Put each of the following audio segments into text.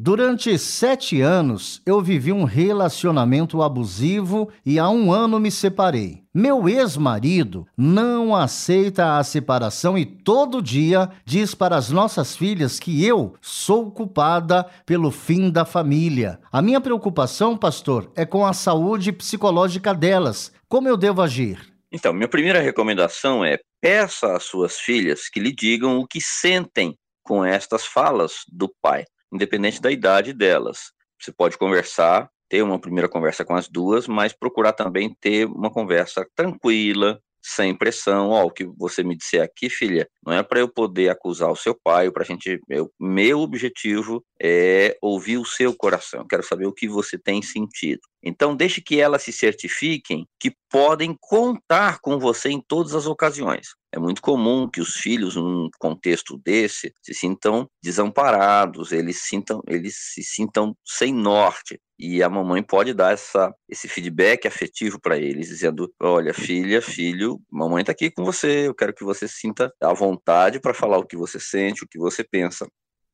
Durante sete anos, eu vivi um relacionamento abusivo e há um ano me separei. Meu ex-marido não aceita a separação e todo dia diz para as nossas filhas que eu sou culpada pelo fim da família. A minha preocupação, pastor, é com a saúde psicológica delas. Como eu devo agir? Então, minha primeira recomendação é peça às suas filhas que lhe digam o que sentem com estas falas do pai independente da idade delas. Você pode conversar, ter uma primeira conversa com as duas, mas procurar também ter uma conversa tranquila, sem pressão. Ó, o que você me disser aqui, filha, não é para eu poder acusar o seu pai, para gente. Eu, meu objetivo é ouvir o seu coração. Quero saber o que você tem sentido. Então, deixe que elas se certifiquem que podem contar com você em todas as ocasiões. É muito comum que os filhos, num contexto desse, se sintam desamparados, eles, sintam, eles se sintam sem norte. E a mamãe pode dar essa, esse feedback afetivo para eles, dizendo: Olha, filha, filho, mamãe está aqui com você, eu quero que você sinta à vontade para falar o que você sente, o que você pensa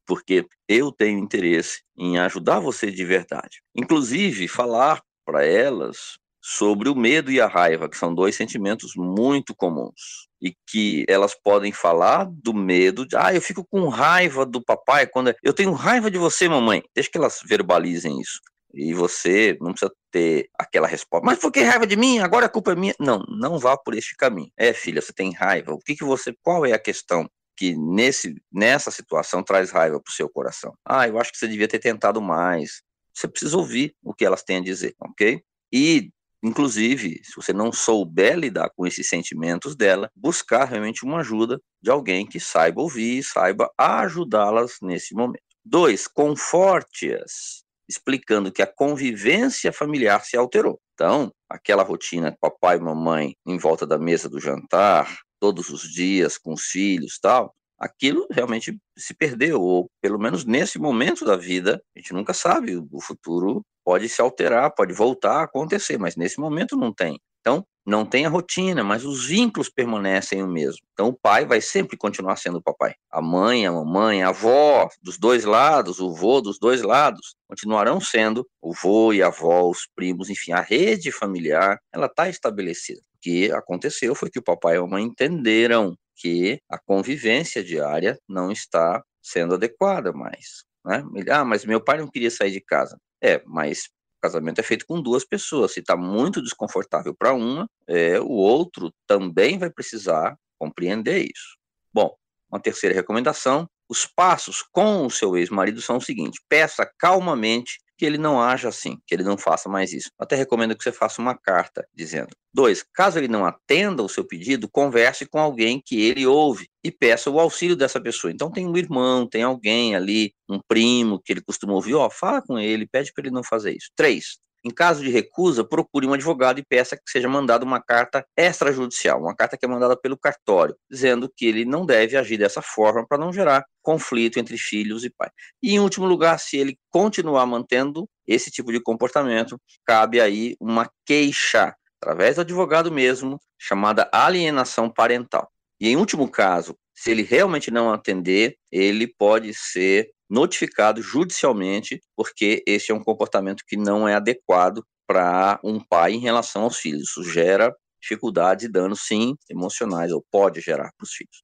porque eu tenho interesse em ajudar você de verdade. Inclusive, falar para elas sobre o medo e a raiva, que são dois sentimentos muito comuns. E que elas podem falar do medo, de, ah, eu fico com raiva do papai quando eu tenho raiva de você, mamãe. Deixa que elas verbalizem isso. E você não precisa ter aquela resposta. Mas por que raiva de mim? Agora a culpa é minha. Não, não vá por este caminho. É, filha, você tem raiva. O que que você, qual é a questão? Que nesse, nessa situação traz raiva para o seu coração. Ah, eu acho que você devia ter tentado mais. Você precisa ouvir o que elas têm a dizer, ok? E, inclusive, se você não souber lidar com esses sentimentos dela, buscar realmente uma ajuda de alguém que saiba ouvir, saiba ajudá-las nesse momento. Dois, conforte-as, explicando que a convivência familiar se alterou. Então, aquela rotina papai e mamãe em volta da mesa do jantar, todos os dias com os filhos tal, aquilo realmente se perdeu, ou pelo menos nesse momento da vida, a gente nunca sabe, o futuro pode se alterar, pode voltar a acontecer, mas nesse momento não tem. Então, não tem a rotina, mas os vínculos permanecem o mesmo. Então, o pai vai sempre continuar sendo o papai. A mãe, a mamãe, a avó, dos dois lados, o vô dos dois lados, continuarão sendo o vô e a avó, os primos, enfim, a rede familiar, ela está estabelecida que aconteceu foi que o papai e a mamãe entenderam que a convivência diária não está sendo adequada mais. Né? Ah, mas meu pai não queria sair de casa. É, mas casamento é feito com duas pessoas. Se está muito desconfortável para uma, é, o outro também vai precisar compreender isso. Bom, uma terceira recomendação: os passos com o seu ex-marido são o seguinte: peça calmamente que ele não haja assim, que ele não faça mais isso. Até recomendo que você faça uma carta dizendo. Dois, caso ele não atenda o seu pedido, converse com alguém que ele ouve e peça o auxílio dessa pessoa. Então tem um irmão, tem alguém ali, um primo que ele costuma ouvir, ó, fala com ele, pede para ele não fazer isso. Três, em caso de recusa, procure um advogado e peça que seja mandada uma carta extrajudicial, uma carta que é mandada pelo cartório, dizendo que ele não deve agir dessa forma para não gerar conflito entre filhos e pai. E em último lugar, se ele continuar mantendo esse tipo de comportamento, cabe aí uma queixa através do advogado mesmo, chamada alienação parental. E em último caso, se ele realmente não atender, ele pode ser notificado judicialmente, porque esse é um comportamento que não é adequado para um pai em relação aos filhos. Isso gera dificuldades e danos, sim, emocionais, ou pode gerar para os filhos.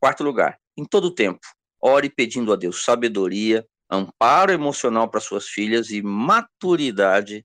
Quarto lugar, em todo tempo, ore pedindo a Deus sabedoria, amparo emocional para suas filhas e maturidade